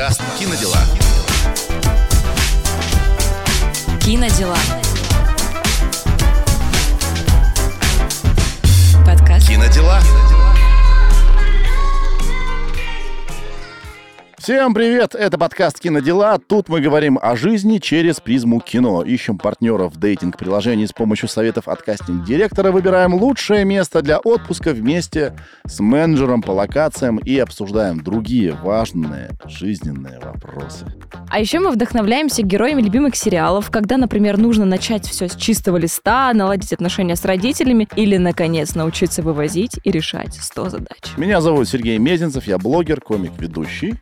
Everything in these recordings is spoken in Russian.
Подкаст «Кинодела». Кинодела. Подкаст. Всем привет! Это подкаст «Кинодела». Тут мы говорим о жизни через призму кино. Ищем партнеров в дейтинг-приложении с помощью советов от кастинг-директора. Выбираем лучшее место для отпуска вместе с менеджером по локациям и обсуждаем другие важные жизненные вопросы. А еще мы вдохновляемся героями любимых сериалов, когда, например, нужно начать все с чистого листа, наладить отношения с родителями или, наконец, научиться вывозить и решать 100 задач. Меня зовут Сергей Мезенцев, я блогер, комик, ведущий.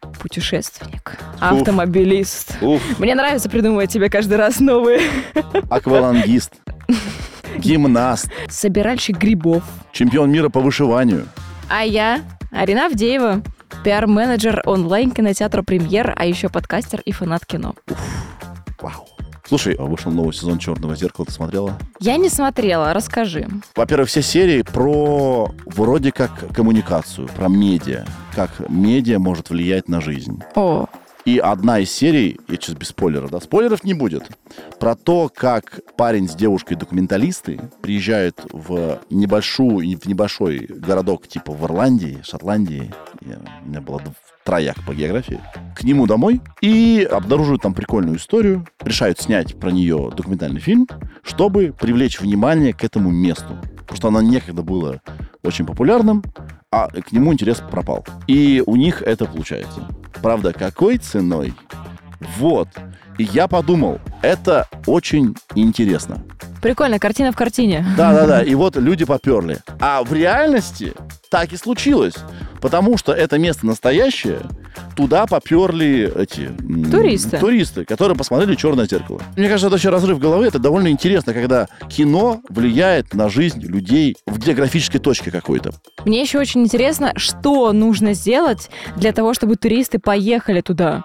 Путешественник, автомобилист. Уф, Мне нравится придумывать тебе каждый раз новые. аквалангист, гимнаст, Собиральщик грибов. чемпион мира по вышиванию. А я, Арина Авдеева, пиар-менеджер онлайн-кинотеатра «Премьер», а еще подкастер и фанат кино. Вау. Слушай, а вышел новый сезон «Черного зеркала», ты смотрела? Я не смотрела, расскажи. Во-первых, все серии про вроде как коммуникацию, про медиа, как медиа может влиять на жизнь. О, И одна из серий, я сейчас без спойлеров, да, спойлеров не будет, про то, как парень с девушкой-документалисты приезжают в небольшую, в небольшой городок типа в Ирландии, Шотландии, я- у меня было трояк по географии, к нему домой и обнаруживают там прикольную историю, решают снять про нее документальный фильм, чтобы привлечь внимание к этому месту. Потому что оно некогда было очень популярным, а к нему интерес пропал. И у них это получается. Правда, какой ценой? Вот. И я подумал, это очень интересно. прикольно, картина в картине. Да-да-да, и вот люди поперли. А в реальности так и случилось. Потому что это место настоящее, туда поперли эти... Туристы. Туристы, которые посмотрели «Черное зеркало». Мне кажется, это вообще разрыв головы. Это довольно интересно, когда кино влияет на жизнь людей в географической точке какой-то. Мне еще очень интересно, что нужно сделать для того, чтобы туристы поехали туда.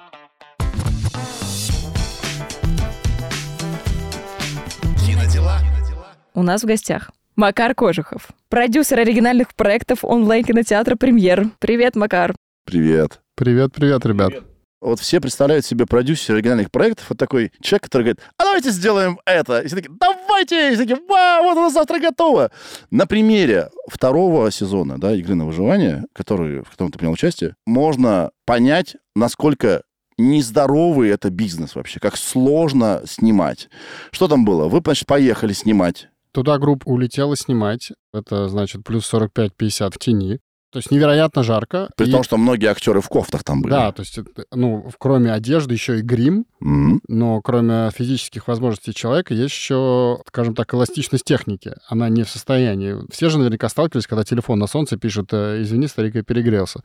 У нас в гостях Макар Кожухов, продюсер оригинальных проектов онлайн-кинотеатра «Премьер». Привет, Макар. Привет. Привет, привет, ребят. Вот все представляют себе продюсера оригинальных проектов, вот такой человек, который говорит, а давайте сделаем это. И все такие, давайте! И все такие, вау, вот оно завтра готово. На примере второго сезона, да, «Игры на выживание», который, в котором ты принял участие, можно понять, насколько нездоровый это бизнес вообще, как сложно снимать. Что там было? Вы, значит, поехали снимать. Туда группа улетела снимать. Это значит плюс 45-50 в тени. То есть невероятно жарко. При И- том, что многие актеры в кофтах там были. Да, то есть, ну, кроме одежды еще и грим, Мгм. но кроме физических возможностей человека есть еще, скажем так, эластичность техники. Она не в состоянии. Все же наверняка сталкивались, когда телефон на солнце пишет, э, извини, старик, я перегрелся.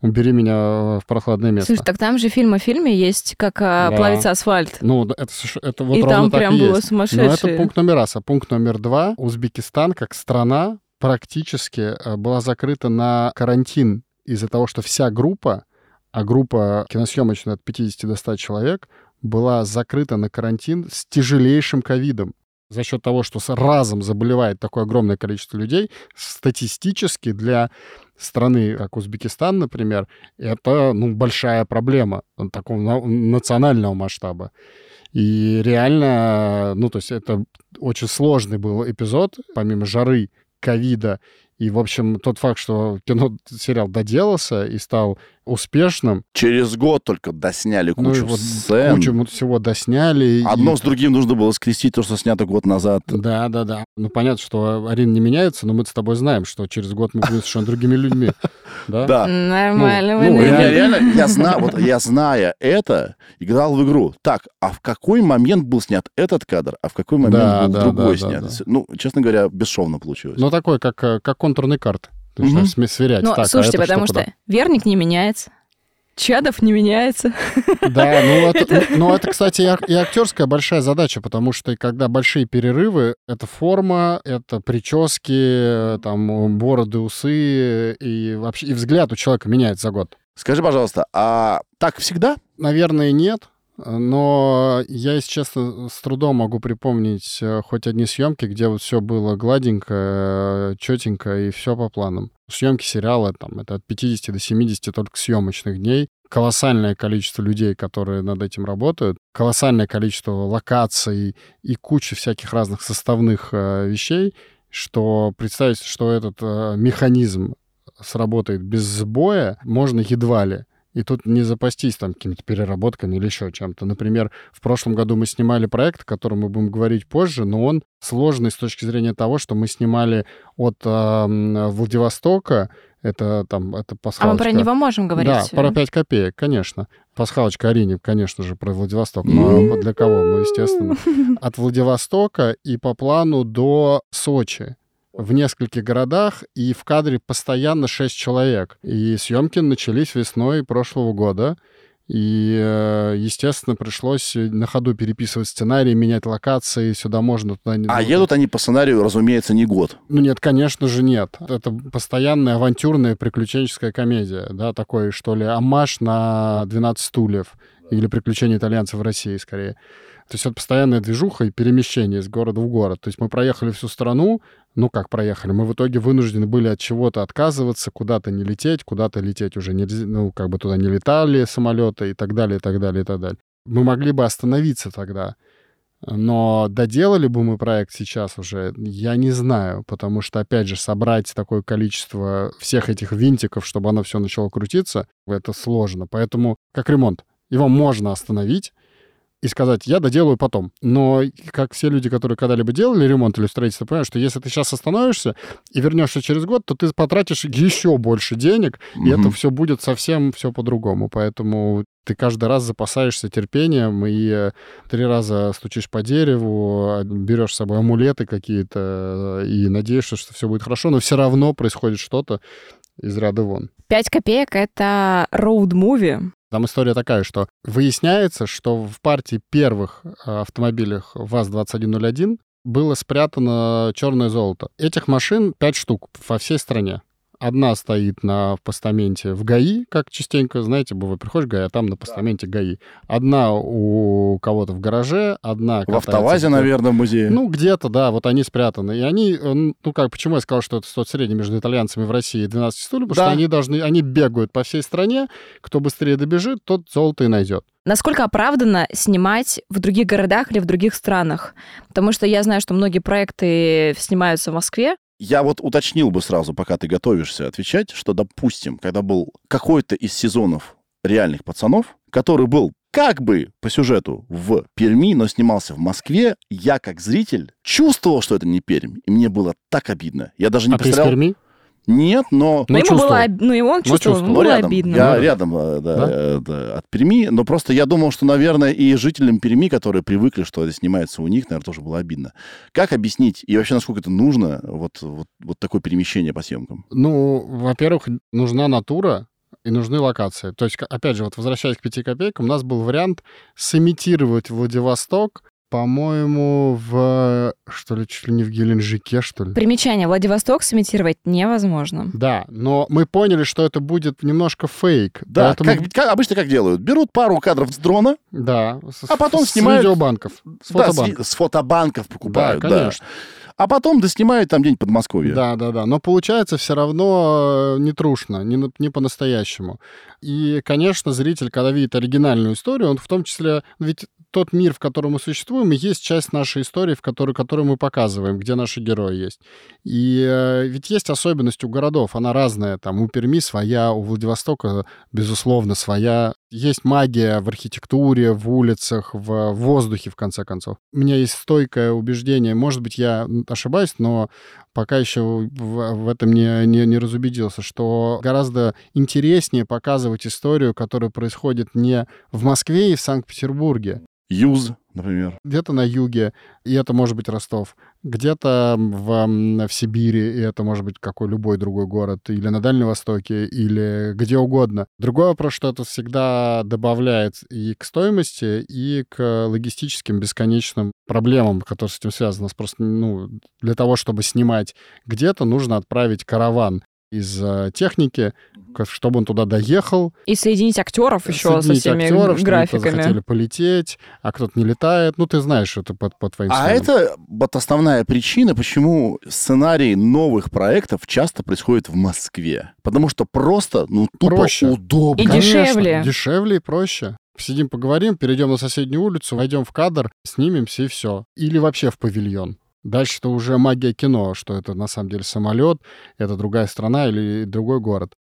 Убери меня э, в прохладное место. Слушай, так там же фильм о фильме есть, как а, Да. плавится асфальт. Ну, это, это вот И ровно там так прям и было есть. сумасшедшее. Но это пункт номер раз. А пункт номер два. Узбекистан как страна практически э, была закрыта на карантин из-за того, что вся группа, а группа киносъемочная от 50 до 100 человек, была закрыта на карантин с тяжелейшим ковидом. За счет того, что разом заболевает такое огромное количество людей, статистически для страны, как Узбекистан, например, это ну, большая проблема э, такого на- национального масштаба. И реально, ну, то есть это очень сложный был эпизод, помимо жары, ковида. И, в общем, тот факт, что кино, сериал доделался и стал успешным, Через год только досняли ну, и кучу вот сцен. кучу всего досняли. и- Одно с другим нужно было скрестить то, что снято год назад. Да, да, да. Ну, понятно, что Арина не меняется, но мы с тобой знаем, что через год мы будем совершенно другими людьми. Да? Да. Нормально, Ну, ну, Я реально, я знаю, вот я зная это, играл в игру. Так, а в какой момент был снят этот кадр, а в какой момент Да, был да, другой да, да, снят? да. Ну, честно говоря, бесшовно получилось. Ну, такой, как, э, как контурные карты. Ты Мгм. начинаешь сме- сверять. Ну, Так, а слушайте, это потому куда? что Верник не меняется. Чадов не меняется. Да, ну это, ну, это, кстати, и ак- и актерская большая задача, потому что когда большие перерывы, это форма, это прически, там, бороды, усы, и вообще и взгляд у человека меняется за год. Скажи, пожалуйста, а так всегда? Наверное, нет. Но я, если честно, с трудом могу припомнить э, хоть одни съемки, где вот все было гладенько, четенько и все по планам. Съемки сериала там это от 50 до 70 только съемочных дней. Колоссальное количество людей, которые над этим работают, колоссальное количество локаций и куча всяких разных составных э, вещей, что представить, что этот э, механизм сработает без сбоя, можно едва ли. И тут не запастись там какими-то переработками или еще чем-то. Например, в прошлом году мы снимали проект, о котором мы будем говорить позже, но он сложный с точки зрения того, что мы снимали от э, Владивостока, это там, это пасхалочка. А мы про него можем говорить? Да, про 5 копеек, конечно. Пасхалочка Арине, конечно же, про Владивосток. Но для кого? Ну, естественно. От Владивостока и по плану до Сочи в нескольких городах, и в кадре постоянно 6 человек. И съемки начались весной прошлого года. И, э, естественно, пришлось на ходу переписывать сценарий, менять локации, сюда можно, туда не... А едут они по сценарию, разумеется, не год. Ну нет, конечно же нет. Это постоянная авантюрная приключенческая комедия, да, такой, что ли, амаш на «12 стульев» или «Приключения итальянцев в России», скорее. То есть это постоянная движуха и перемещение из города в город. То есть мы проехали всю страну, ну как проехали, мы в итоге вынуждены были от чего-то отказываться, куда-то не лететь, куда-то лететь уже нельзя, ну как бы туда не летали самолеты и так далее, и так далее, и так далее. Мы могли бы остановиться тогда, но доделали бы мы проект сейчас уже, я не знаю, потому что, опять же, собрать такое количество всех этих винтиков, чтобы оно все начало крутиться, это сложно. Поэтому, как ремонт, его можно остановить, и сказать, я доделаю потом. Но как все люди, которые когда-либо делали ремонт или строительство, понимают, что если ты сейчас остановишься и вернешься через год, то ты потратишь еще больше денег, mm-hmm. и это все будет совсем все по-другому. Поэтому ты каждый раз запасаешься терпением и э, три раза стучишь по дереву, а, берешь с собой амулеты какие-то э, и надеешься, что все будет хорошо, но все равно происходит что-то из ряда вон. Пять копеек — это роуд-муви, там история такая, что выясняется, что в партии первых э, автомобилях ВАЗ-2101 было спрятано черное золото. Этих машин 5 штук во всей стране. Одна стоит на постаменте в ГАИ, как частенько, знаете, бывает, приходишь в ГАИ, а там на постаменте ГАИ. Одна у кого-то в гараже, одна... В автовазе, наверное, в музее. Ну, где-то, да, вот они спрятаны. И они, э, ну как, почему я сказал, что это тот средний между итальянцами в России и 12 стульев? Потому да. что они должны, они бегают по всей стране, кто быстрее добежит, тот золото и найдет. Насколько оправданно снимать в других городах или в других странах? Потому что я знаю, что многие проекты снимаются в Москве, я вот уточнил бы сразу, пока ты готовишься отвечать, что, допустим, когда был какой-то из сезонов реальных пацанов, который был как бы по сюжету в Перми, но снимался в Москве, я как зритель чувствовал, что это не Пермь, и мне было так обидно. Я даже не а представлял... Перми? Нет, но... Но, но ему было, ну, и он чувствовал, ему было рядом. обидно. Я рядом э, да, да? Да, от Перми, но просто я думал, что, наверное, и жителям Перми, которые привыкли, что это снимается у них, наверное, тоже было обидно. Как объяснить и вообще, насколько это нужно, вот, вот, вот такое перемещение по съемкам? Ну, во-первых, нужна натура, и нужны локации. То есть, опять же, вот возвращаясь к пяти копейкам, у нас был вариант сымитировать Владивосток по-моему, в, что ли, чуть ли не в Геленджике, что ли. Примечание. Владивосток сымитировать невозможно. Да, но мы поняли, что это будет немножко фейк. Да, поэтому... как, как, обычно как делают? Берут пару кадров с дрона, да, а потом с снимают... С видеобанков, с фотобанков. Да, с, с фотобанков покупают, да. Конечно. Да а потом доснимают там день Подмосковье. Да, да, да. Но получается все равно э, не трушно, не, не по-настоящему. И, конечно, зритель, когда видит оригинальную историю, он в том числе... Ведь тот мир, в котором мы существуем, есть часть нашей истории, в которой, которую мы показываем, где наши герои есть. И э, ведь есть особенность у городов, она разная. Там у Перми своя, у Владивостока, безусловно, своя. Есть магия в архитектуре, в улицах, в воздухе, в конце концов. У меня есть стойкое убеждение, может быть, я ошибаюсь, но пока еще в, в этом не, не, не разубедился, что гораздо интереснее показывать историю, которая происходит не в Москве и в Санкт-Петербурге, Юз, например. Где-то на юге, и это может быть Ростов. Где-то в, в Сибири, и это может быть какой любой другой город. Или на Дальнем Востоке, или где угодно. Другой вопрос, что это всегда добавляет и к стоимости, и к логистическим бесконечным проблемам, которые с этим связаны. Просто, ну, для того, чтобы снимать где-то, нужно отправить караван из э, техники, чтобы он туда доехал. И соединить актеров еще со соединить всеми актеров, чтобы они захотели графиками. полететь, а кто-то не летает. Ну, ты знаешь это по, по твоим А сценам. это вот основная причина, почему сценарий новых проектов часто происходит в Москве. Потому что просто, ну, тупо Проще. удобно. И дешевле. Дешевле и проще. Сидим, поговорим, перейдем на соседнюю улицу, войдем в кадр, снимемся и все. Или вообще в павильон. Дальше это уже магия кино, что это на самом деле самолет, это другая страна или другой город.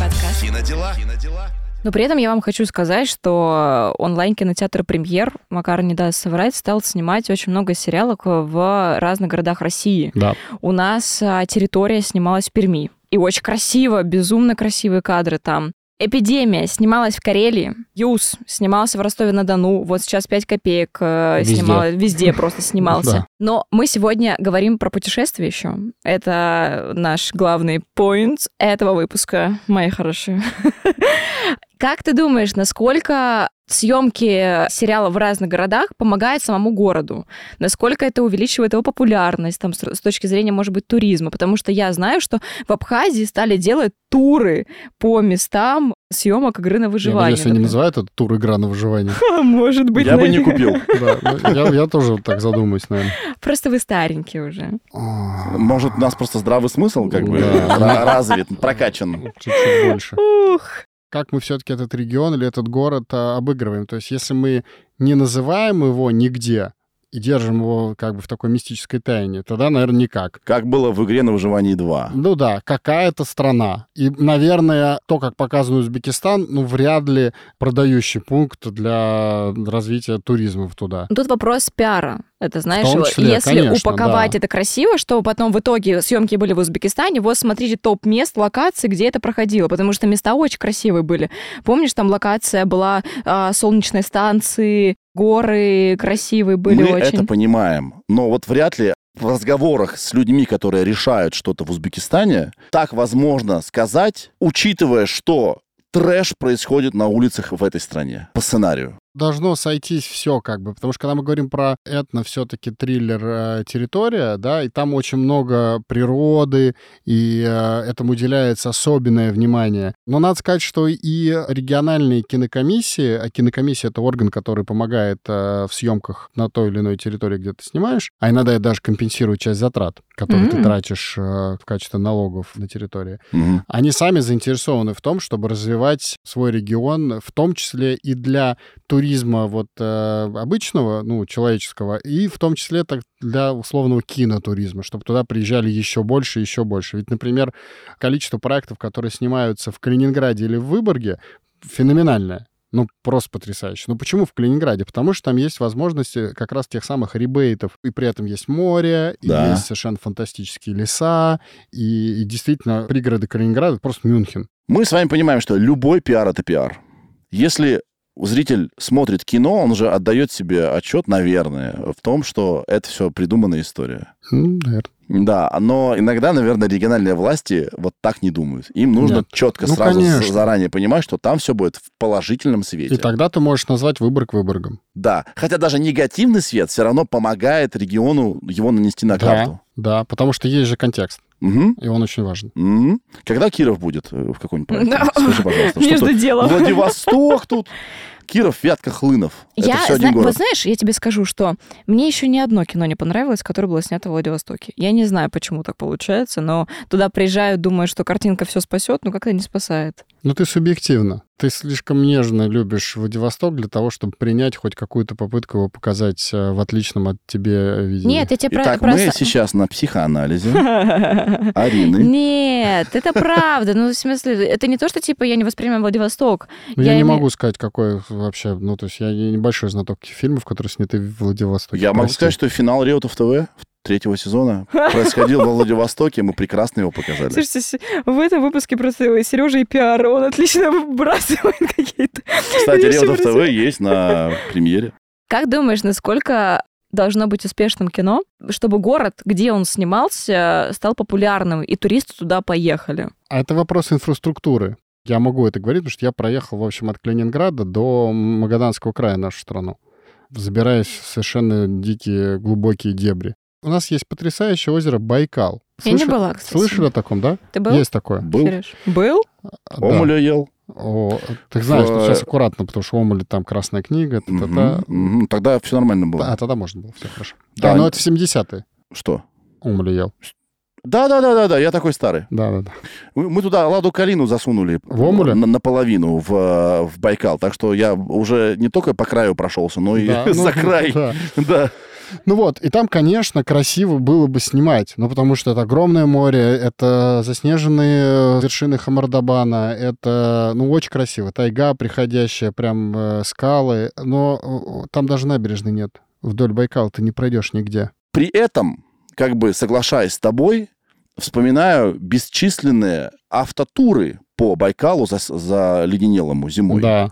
Подкаст. Кинодела. Кинодела. Но при этом я вам хочу сказать, что онлайн-кинотеатр «Премьер», Макар не даст соврать, стал снимать очень много сериалов в разных городах России. Да. У нас а, территория снималась в Перми. И очень красиво, безумно красивые кадры там. Эпидемия снималась в Карелии. Юс снимался в Ростове-на-Дону. Вот сейчас 5 копеек э, Везде. снимала- везде просто снимался. Но мы сегодня говорим про путешествия еще. Это наш главный поинт этого выпуска, мои хорошие. Как ты думаешь, насколько съемки сериала в разных городах помогают самому городу? Насколько это увеличивает его популярность там, с точки зрения, может быть, туризма? Потому что я знаю, что в Абхазии стали делать туры по местам съемок игры на Я выживание. надеюсь, они называют это тур игра на выживание. например. Может быть, Я бы не купил. Ну, я, я тоже так задумаюсь, наверное. Просто вы старенькие уже. Может, у нас просто здравый смысл как бы развит, прокачан. Чуть-чуть больше. Ух. Как мы все-таки этот регион или этот город а, обыгрываем? То есть если мы не называем его нигде и держим его как бы в такой мистической тайне, тогда, наверное, никак. Как было в игре на выживании 2. Ну да, какая-то страна. И, наверное, то, как показан Узбекистан, ну, вряд ли продающий пункт для развития туризма туда. Тут вопрос пиара. Это, знаешь, числе, если конечно, упаковать да. это красиво, что потом в итоге съемки были в Узбекистане, вот смотрите топ мест, локаций, где это проходило, потому что места очень красивые были. Помнишь, там локация была а, солнечной станции, горы красивые были Мы очень. это понимаем. Но вот вряд ли в разговорах с людьми, которые решают что-то в Узбекистане, так возможно сказать, учитывая, что трэш происходит на улицах в этой стране по сценарию. Должно сойтись все как бы, потому что когда мы говорим про этно все-таки триллер э, территория, да, и там очень много природы, и э, этому уделяется особенное внимание. Но надо сказать, что и региональные кинокомиссии, а кинокомиссия это орган, который помогает э, в съемках на той или иной территории, где ты снимаешь, а иногда и даже компенсирует часть затрат, которые ты М. тратишь э, в качестве налогов на территории Мгм. они сами заинтересованы в том, чтобы развивать свой регион, в том числе и для туризма вот э, обычного, ну, человеческого, и в том числе так для условного кинотуризма, чтобы туда приезжали еще больше и еще больше. Ведь, например, количество проектов, которые снимаются в Калининграде или в Выборге, феноменальное. Ну, просто потрясающе. Ну, почему в Калининграде? Потому что там есть возможности как раз тех самых ребейтов. И при этом есть море, и Да. есть совершенно фантастические леса. И, и действительно, пригороды Калининграда — просто Мюнхен. Мы с вами понимаем, что любой пиар — это пиар. Если зритель смотрит кино, он же отдает себе отчет, наверное, в том, что это все придуманная история. Ну, наверное. Да, но иногда, наверное, региональные власти вот так не думают. Им нужно Нет. четко Ну, сразу конечно. заранее понимать, что там все будет в положительном свете. И тогда ты можешь назвать Выборг Выборгом. Да, хотя даже негативный свет все равно помогает региону его нанести на карту. Да, потому что есть же контекст, Мгм. и он очень важен. Мгм. Когда Киров будет э, в каком-нибудь проекте? Да. Скажи, пожалуйста. Между делом. Владивосток тут. Киров, Вятка, Хлынов. Это Я, все один зна- город. вот знаешь, я тебе скажу, что мне еще ни одно кино не понравилось, которое было снято в Владивостоке. Я не знаю, почему так получается, но туда приезжают, думают, что картинка все спасет, но как-то не спасает. Но ты субъективно. Ты слишком нежно любишь Владивосток для того, чтобы принять хоть какую-то попытку его показать э, в отличном от тебе видении. Нет, я тебе про- Итак, просто... мы сейчас на психоанализе Арины. Нет, это правда. Ну, в смысле, это не то, что типа я не воспринимаю Владивосток. Ну, я, я не могу сказать, какой вообще... Ну, то есть я не- небольшой знаток фильмов, которые сняты в Владивостоке. Я могу сказать, что финал Реутов ТВ третьего сезона происходил во Владивостоке, мы прекрасно его показали. Слушайте, в этом выпуске просто Сережа и пиар, он отлично выбрасывает какие-то... Кстати, про ТВ есть на премьере. Как думаешь, насколько должно быть успешным кино, чтобы город, где он снимался, стал популярным, и туристы туда поехали? А это вопрос инфраструктуры. Я могу это говорить, потому что я проехал, в общем, от Калининграда до Магаданского края, нашу страну, забираясь в совершенно дикие, глубокие дебри. У нас есть потрясающее озеро Байкал. Я не была, кстати. Слышали о таком, да? Ты был? Есть такое. Был. Сереж? Был? Да. Омуля ел. О, ты знаешь, что В- сейчас аккуратно, потому что Омули там красная книга. та-та-та. Мгм, мгм. Тогда все нормально было. А тогда можно было, все хорошо. Да. Да, но это в 70-е. Что? Омули ел. Да, да, да, да, да, я такой старый. Да-да-да. Мы, мы туда Ладу Калину засунули. В Омуле? На- наполовину в, э, в Байкал. Так что я уже не только по краю прошелся, но и Да, ну, за край. да. Да. Ну вот, и там, конечно, красиво было бы снимать, ну потому что это огромное море, это заснеженные вершины Хамардабана, это, ну, очень красиво, тайга приходящая, прям э, скалы, но э, там даже набережной нет. Вдоль Байкала ты не пройдешь нигде. При этом, как бы соглашаясь с тобой, вспоминаю бесчисленные автотуры по Байкалу за, за леденелому зимой. Да.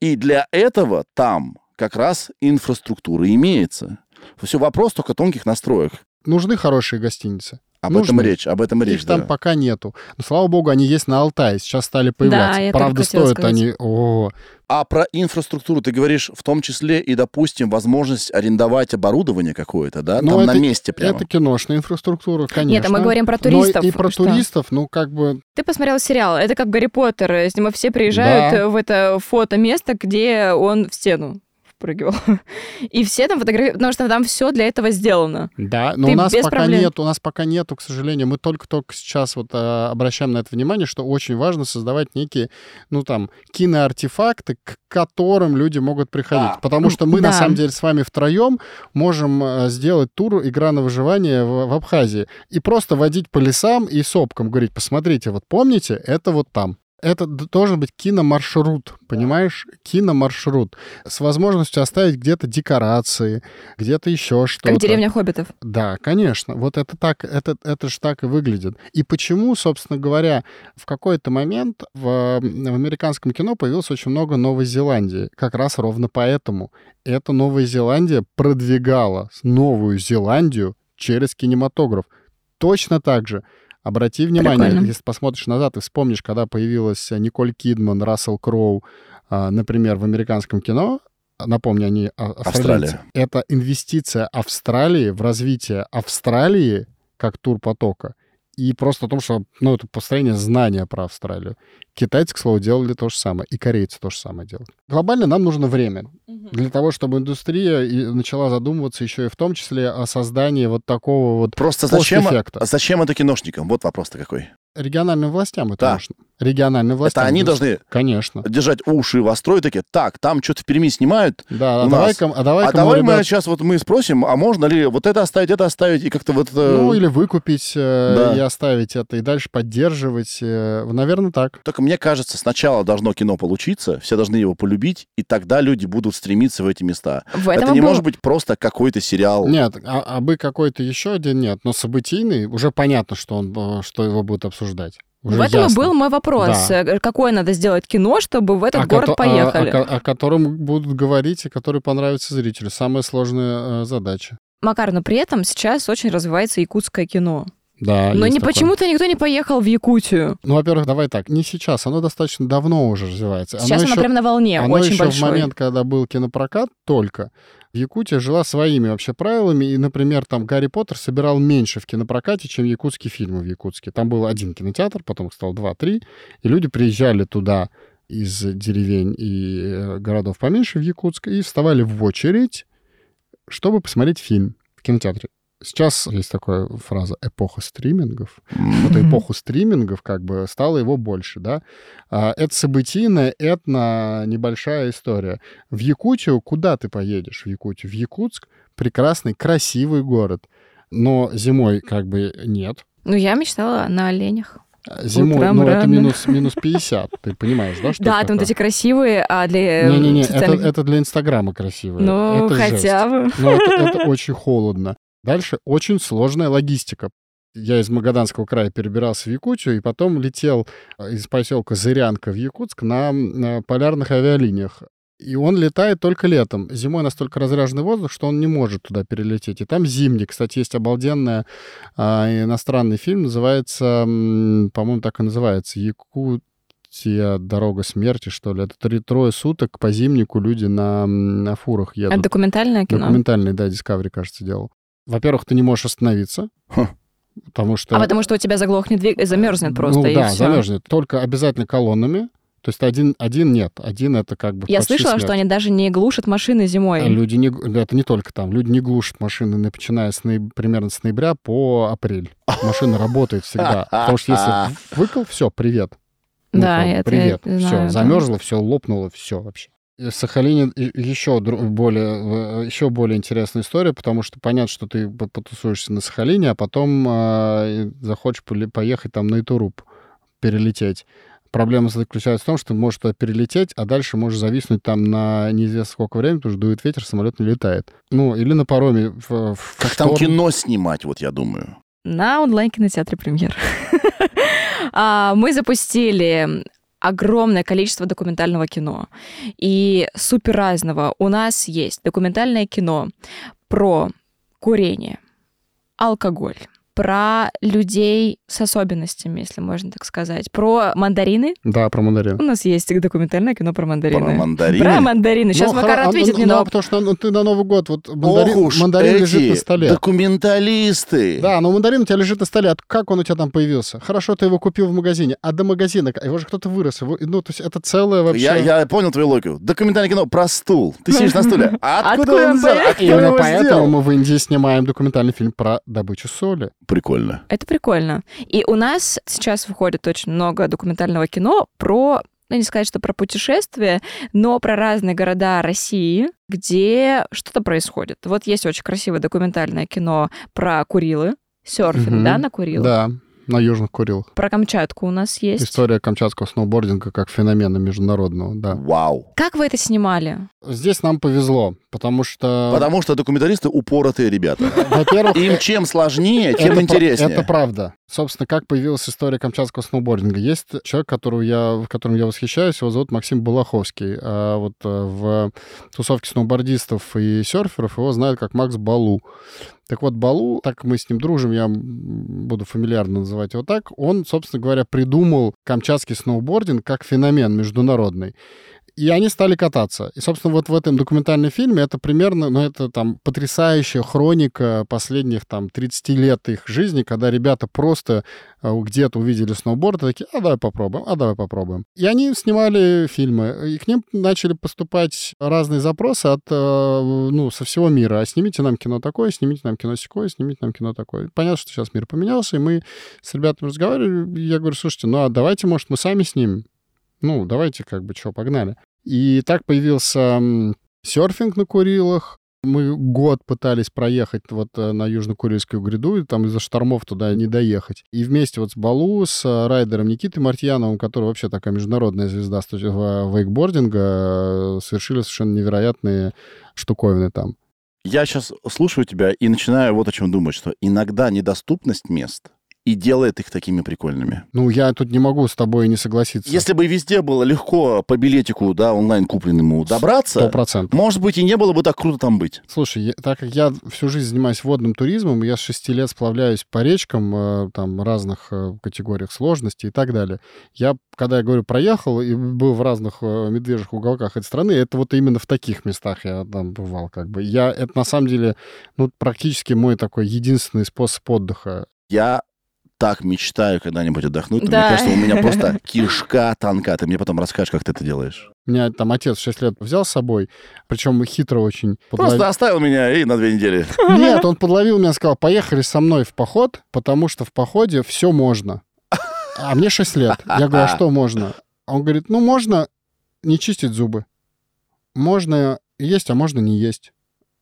И для этого там как раз инфраструктура имеется. Все вопрос только тонких настроек. Нужны хорошие гостиницы. Об Нужны. этом речь, об этом речь. Их там да. пока нету. Но, слава богу, они есть на Алтае, сейчас стали появляться. только Правда, стоят сказать. они... О, А про инфраструктуру ты говоришь в том числе и, допустим, возможность арендовать оборудование какое-то, да? Ну, там это- на месте прямо. это киношная инфраструктура, конечно. Нет, а мы говорим про Но туристов. и про что? туристов, ну, как бы... Ты посмотрел сериал. Это как Гарри Поттер. Если мы все приезжают Да. в это фото-место, где он в стену впрыгивал. И все там фотографируют, потому что там все для этого сделано. Да, но Ты у нас пока проблем. нет, у нас пока нету, к сожалению. Мы только-только сейчас вот а, обращаем на это внимание, что очень важно создавать некие, ну там, киноартефакты, к которым люди могут приходить. Да. Потому что мы, на Да. самом деле, с вами втроем можем а, сделать тур «Игра на выживание» в, в Абхазии и просто водить по лесам и сопкам, говорить, посмотрите, вот помните, это вот там. Это должен быть киномаршрут, понимаешь? Киномаршрут. С возможностью оставить где-то декорации, где-то еще что-то. Как деревня хоббитов. Да, конечно. Вот это так, это, это же так и выглядит. И почему, собственно говоря, в какой-то момент в, в американском кино появилось очень много Новой Зеландии. Как раз ровно поэтому. Эта Новая Зеландия продвигала Новую Зеландию через кинематограф. Точно так же. Обрати внимание, Прикольно. если посмотришь назад и вспомнишь, когда появилась э, Николь Кидман, Рассел Кроу, а, например, в американском кино, напомню, они а- австралийцы. Австралия. Это инвестиция Австралии в развитие Австралии как турпотока и просто о том, что, ну, это построение знания про Австралию. Китайцы, к слову, делали то же самое, и корейцы то же самое делают. Глобально нам нужно время для того, чтобы индустрия начала задумываться еще и в том числе о создании вот такого вот Просто зачем, зачем это киношникам? Вот вопрос-то какой. Региональным властям это Да. нужно. Региональным властям. это они Ну, должны Конечно. держать уши востро и такие, так, там что-то в Перми снимают, Да, у а нас. давай-ка, а давай а давай мы сейчас вот мы спросим, а можно ли вот это оставить, это оставить, и как-то вот... э, Ну, или выкупить э, Да. и оставить это, и дальше поддерживать. Наверное, так. Только мне кажется, сначала должно кино получиться, все должны его полюбить, и тогда люди будут стремиться в эти места. В это не был- может быть просто какой-то сериал. Нет, а, а бы какой-то еще один нет, но событийный уже понятно, что он, э, что его будут обсуждать. Уже в этом ясно. и был мой вопрос. Да. Э, Какое надо сделать кино, чтобы в этот О город кото- о- поехали? О, ко- о котором будут говорить и который понравится зрителю. Самая сложная э, задача. Макар, но при этом сейчас очень развивается якутское кино. Да, но не почему-то никто не поехал в Якутию. Ну, во-первых, давай так, не сейчас, оно достаточно давно уже развивается. Сейчас оно еще- прям на волне, Оно очень еще большой. в момент, когда был кинопрокат только, Якутия жила своими вообще правилами, и, например, там Гарри Поттер собирал меньше в кинопрокате, чем якутские фильмы в Якутске. Там был один кинотеатр, потом их стало два-три, и люди приезжали туда из деревень и э, городов поменьше в Якутск и вставали в очередь, чтобы посмотреть фильм в кинотеатре. Сейчас есть такая фраза «эпоха стримингов». Вот эпоху стримингов как бы стало его больше, да. А, Это событийная, этно небольшая история. В Якутию куда ты поедешь? В Якутию? В Якутск прекрасный, красивый город. Но зимой как бы нет. Ну, я мечтала на оленях. А Зимой, Утром ну, это рано. минус, минус 50, ты понимаешь, да, что да, это там вот эти красивые, а для... Не-не-не, это, социальных- это для Инстаграма красиво. Ну, это хотя бы. жесть. Но это, это очень холодно. Дальше очень сложная логистика. Я из Магаданского края перебирался в Якутию и потом летел э, из поселка Зырянка в Якутск на, на полярных авиалиниях. И он летает только летом. Зимой настолько разряженный воздух, что он не может туда перелететь. И там зимний. Кстати, есть обалденный иностранный фильм, называется, по-моему, так и называется, Якутия. Дорога смерти, что ли. Это три, трое суток по зимнику люди на, на фурах едут. Это документальное кино? Документальный, да, Discovery, кажется, делал. Во-первых, ты не можешь остановиться. Потому что... А потому что у тебя заглохнет двигатель, замерзнет просто, ну, и да, всё. замерзнет. Только обязательно колоннами. То есть один, один нет. Один это как бы Я слышала, смерть. что они даже не глушат машины зимой. А Люди не, это не только там. Люди не глушат машины, начиная с нояб- примерно с ноября по апрель. Машина работает всегда. Потому что если выкол, все, привет. Ну, Да, это привет. я все, знаю, замерзло, все, лопнуло, все вообще. В Сахалине еще более, э, еще более интересная история, потому что понятно, что ты по- потусуешься на Сахалине, а потом э, захочешь поехать там на Итуруп, перелететь. Проблема заключается в том, что ты можешь туда перелететь, а дальше можешь зависнуть там на неизвестно сколько времени, потому что дует ветер, самолет не летает. Ну, или на пароме в, в Как там шторм. кино снимать, вот я думаю. на онлайн-кинотеатре «Премьер». А, Мы запустили огромное количество документального кино. И супер разного. У нас есть документальное кино про курение, алкоголь, про людей с особенностями, если можно так сказать, про мандарины. Да, про мандарин. У нас есть документальное кино про мандарины. Про мандарины. Про мандарины. Сейчас Ну, Макар хоро- ответит ну, мне, ну, но потому что ну, ты на Новый год, вот мандарин, Ох уж мандарин лежит на столе. документалисты. Да, но мандарин у тебя лежит на столе. А как он у тебя там появился? Хорошо, ты его купил в магазине, а до магазина, его же кто-то вырос. его- ну, то есть это целое вообще... Я, я понял твою логику. Документальное кино про стул. Ты сидишь на стуле. А откуда Откуда он он взял? А Именно его поэтому сделал? мы в Индии снимаем документальный фильм про добычу соли. Прикольно. Это прикольно. И у нас сейчас выходит очень много документального кино про, ну, не сказать, что про путешествия, но про разные города России, где что-то происходит. Вот есть очень красивое документальное кино про Курилы, серфинг, Мгм. да, на Курилах. Да, на Южных Курилах. Про Камчатку у нас есть. История камчатского сноубординга как феномена международного, да. Вау. Как вы это снимали? Здесь нам повезло, потому что... Потому что документалисты упоротые ребята. Во-первых, Им чем сложнее, тем Это интереснее. Это правда. Собственно, как появилась история камчатского сноубординга. Есть человек, которого я, которым я восхищаюсь, его зовут Максим Балаховский. А вот э, в тусовке сноубордистов и серферов его знают как Макс Балу. Так вот, Балу, так мы с ним дружим, я буду фамильярно называть его так, он, собственно говоря, придумал камчатский сноубординг как феномен международный. И они стали кататься. И, собственно, вот в этом документальном фильме это примерно, ну, это там потрясающая хроника последних там 30 лет их жизни, когда ребята просто э, где-то увидели сноуборд и такие, а давай попробуем, а давай попробуем. И они снимали фильмы, и к ним начали поступать разные запросы от, э, ну, со всего мира. А снимите нам кино такое, снимите нам кино секое, снимите нам кино такое. Понятно, что сейчас мир поменялся, и мы с ребятами разговаривали, я говорю, слушайте, ну, а давайте, может, мы сами снимем. Ну, давайте, как бы, что, погнали. И так появился серфинг на Курилах. Мы год пытались проехать вот э, на Южно-Курильскую гряду, и там из-за штормов туда не доехать. И вместе вот с Балу, с э, райдером Никитой Мартьяновым, который вообще такая международная звезда в- вейкбординга, э, совершили совершенно невероятные штуковины там. Я сейчас слушаю тебя и начинаю вот о чем думать, что иногда недоступность мест и делает их такими прикольными. Ну, я тут не могу с тобой не согласиться. Если бы везде было легко по билетику, да, онлайн купленному добраться, процентов. может быть, и не было бы так круто там быть. Слушай, я- так как я всю жизнь занимаюсь водным туризмом, я с шести лет сплавляюсь по речкам, э, там, разных э, категориях сложности и так далее. Я, когда я говорю проехал и был в разных э, медвежьих уголках этой страны, это вот именно в таких местах я там бывал, как бы. Я, это на самом деле, ну, практически мой такой единственный способ отдыха. Я так мечтаю когда-нибудь отдохнуть, но Да. мне кажется, у меня просто кишка тонка. Ты мне потом расскажешь, как ты это делаешь. Меня там отец в 6 лет взял с собой, причем хитро очень. подловил- Просто оставил меня и на две недели. Нет, он подловил меня и сказал, поехали со мной в поход, потому что в походе все можно. А мне 6 лет. Я говорю, а что можно? Он говорит, ну, можно не чистить зубы. Можно есть, а можно не есть.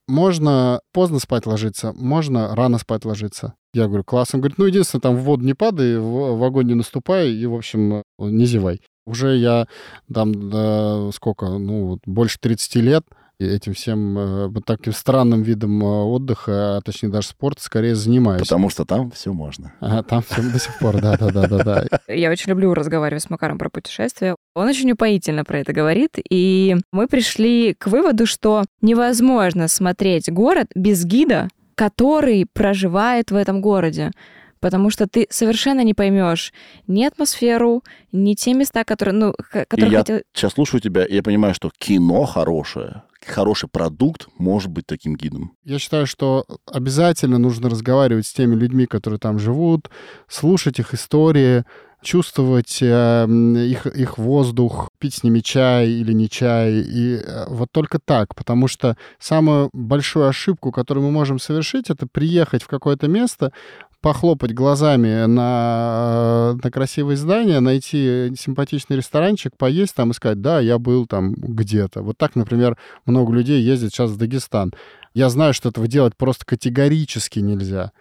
Можно поздно спать ложиться, можно рано спать ложиться. Я говорю, класс. Он говорит, ну, единственное, там в воду не падай, в, в огонь не наступай и, в общем, не зевай. Уже я там, да, сколько, ну, вот больше 30 лет, этим всем э, вот таким странным видом э, отдыха, а точнее даже спорта, скорее занимаюсь. Потому что там все можно. Ага, там все до сих пор, да-да-да-да. Я очень люблю разговаривать с Макаром про путешествия. Он очень упоительно про это говорит. И мы пришли к выводу, что невозможно смотреть город без гида, который проживает в этом городе. потому что ты совершенно не поймешь ни атмосферу, ни те места, которые, ну, которые я хотел... сейчас слушаю тебя, и я понимаю, что кино хорошее, хороший продукт может быть таким гидом. Я считаю, что обязательно нужно разговаривать с теми людьми, которые там живут, слушать их истории, чувствовать э, их, их воздух, пить с ними чай или не чай. И э, вот только так, потому что самую большую ошибку, которую мы можем совершить, это приехать в какое-то место, похлопать глазами на, на красивые здания, найти симпатичный ресторанчик, поесть там и сказать, да, я был там где-то. Вот так, например, много людей ездит сейчас в Дагестан. Я знаю, что этого делать просто категорически нельзя.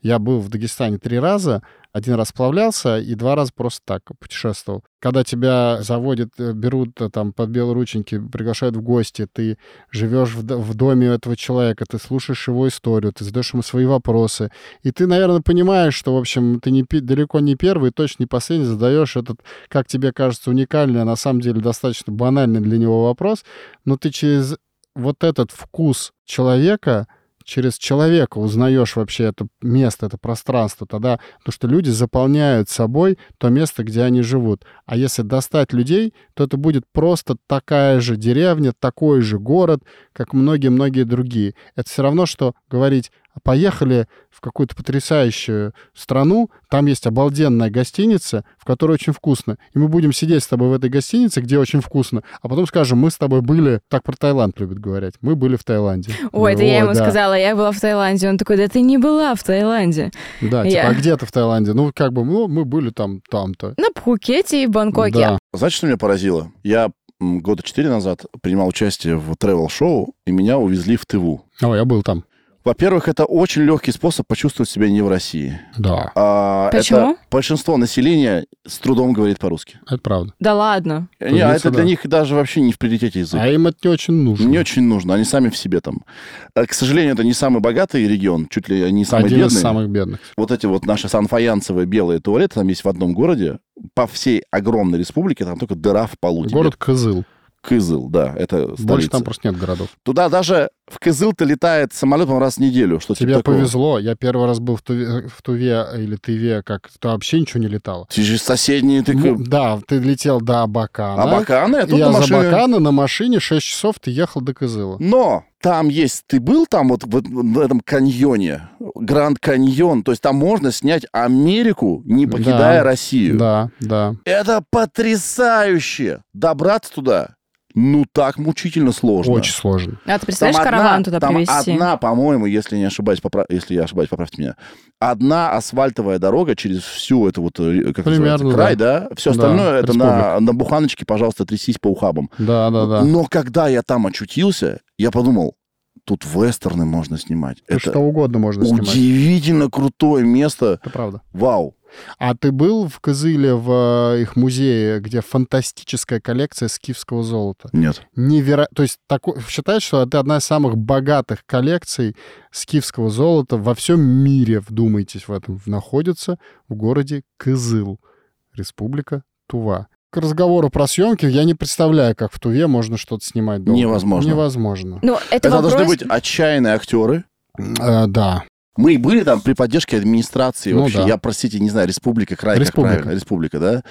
Я был в Дагестане три раза, один раз сплавлялся и два раза просто так путешествовал. Когда тебя заводят, э, берут э, там под белые рученьки, приглашают в гости, ты живешь в, в доме этого человека, ты слушаешь его историю, ты задаешь ему свои вопросы, и ты, наверное, понимаешь, что, в общем, ты не, далеко не первый, точно не последний, задаешь этот, как тебе кажется, уникальный, а на самом деле достаточно банальный для него вопрос, но ты через вот этот вкус человека через человека узнаешь вообще это место, это пространство, тогда, потому что люди заполняют собой то место, где они живут. А если достать людей, то это будет просто такая же деревня, такой же город, как многие-многие другие. Это все равно, что говорить, «А поехали в какую-то потрясающую страну, там есть обалденная гостиница, в которой очень вкусно, и мы будем сидеть с тобой в этой гостинице, где очень вкусно, а потом скажем, мы с тобой были, так про Таиланд любят говорить, мы были в Таиланде. Ой, это я ему да. сказала, я была в Таиланде. Он такой, да ты не была в Таиланде. Да, типа, Я- а где ты в Таиланде? Ну, как бы, ну, мы были там, там-то. На Пхукете и в Бангкоке. Да. Знаете, что меня поразило? Я года четыре назад принимал участие в тревел-шоу, и меня увезли в Тыву. О, я был там. Во-первых, это очень легкий способ почувствовать себя не в России. Да, А, Почему? Это большинство населения с трудом говорит по-русски. это правда. Да ладно. Не, а Туземцы, это для да. них даже вообще не в приоритете язык. А им это не очень нужно. Не очень нужно, они сами в себе там. Э, К сожалению, это не самый богатый регион, чуть ли не самый Один бедный. из самых бедных. Вот эти вот наши санфаянцевые белые туалеты там есть в одном городе. По всей огромной республике там только дыра в полу. тебе. Город Кызыл. Кызыл, да, это Больше столица. там просто нет городов. Туда даже в Кызыл-то летает самолетом раз в неделю. Что Тебе типа повезло. Я первый раз был в Туве, в Туве или Тыве, как то вообще ничего не летало. Ты же соседние, ты... Ну, да, ты летел до Абакана. Абаканы, а тут Я на за машине. Абакана на машине 6 часов ты ехал до Кызыла. Но там есть... Ты был там вот в, в этом каньоне? Гранд Каньон. То есть там можно снять Америку, не покидая Да. Россию. Да, да. Это потрясающе! Добраться туда, ну, так мучительно сложно. Очень сложно. А ты представляешь, Там караван одна- туда там привезти? одна, по-моему, если не ошибаюсь, попра- если я ошибаюсь, поправьте меня, одна асфальтовая дорога через всю эту вот, э, как Примерно, называется, край, да? Все Да, остальное это на, на буханочке, пожалуйста, трясись по ухабам. Да, да, да. Но когда я там очутился, я подумал, тут вестерны можно снимать. Ну, это Что угодно можно снимать. удивительно крутое место. Это правда. Вау. А ты был в Кызыле в э, их музее, где фантастическая коллекция скифского золота? Нет. Неверо... То есть такой... считают, что это одна из самых богатых коллекций скифского золота во всем мире, вдумайтесь в этом, находится в городе Кызыл, республика Тува. К разговору про съемки я не представляю, как в Туве можно что-то снимать долго. Невозможно. Невозможно. Ну, это, Это, вопрос... должны быть отчаянные актеры. Э, да. Мы были там при поддержке администрации Ну вообще. да. Я, простите, не знаю, республика, край, Республика. как правильно? Республика, да?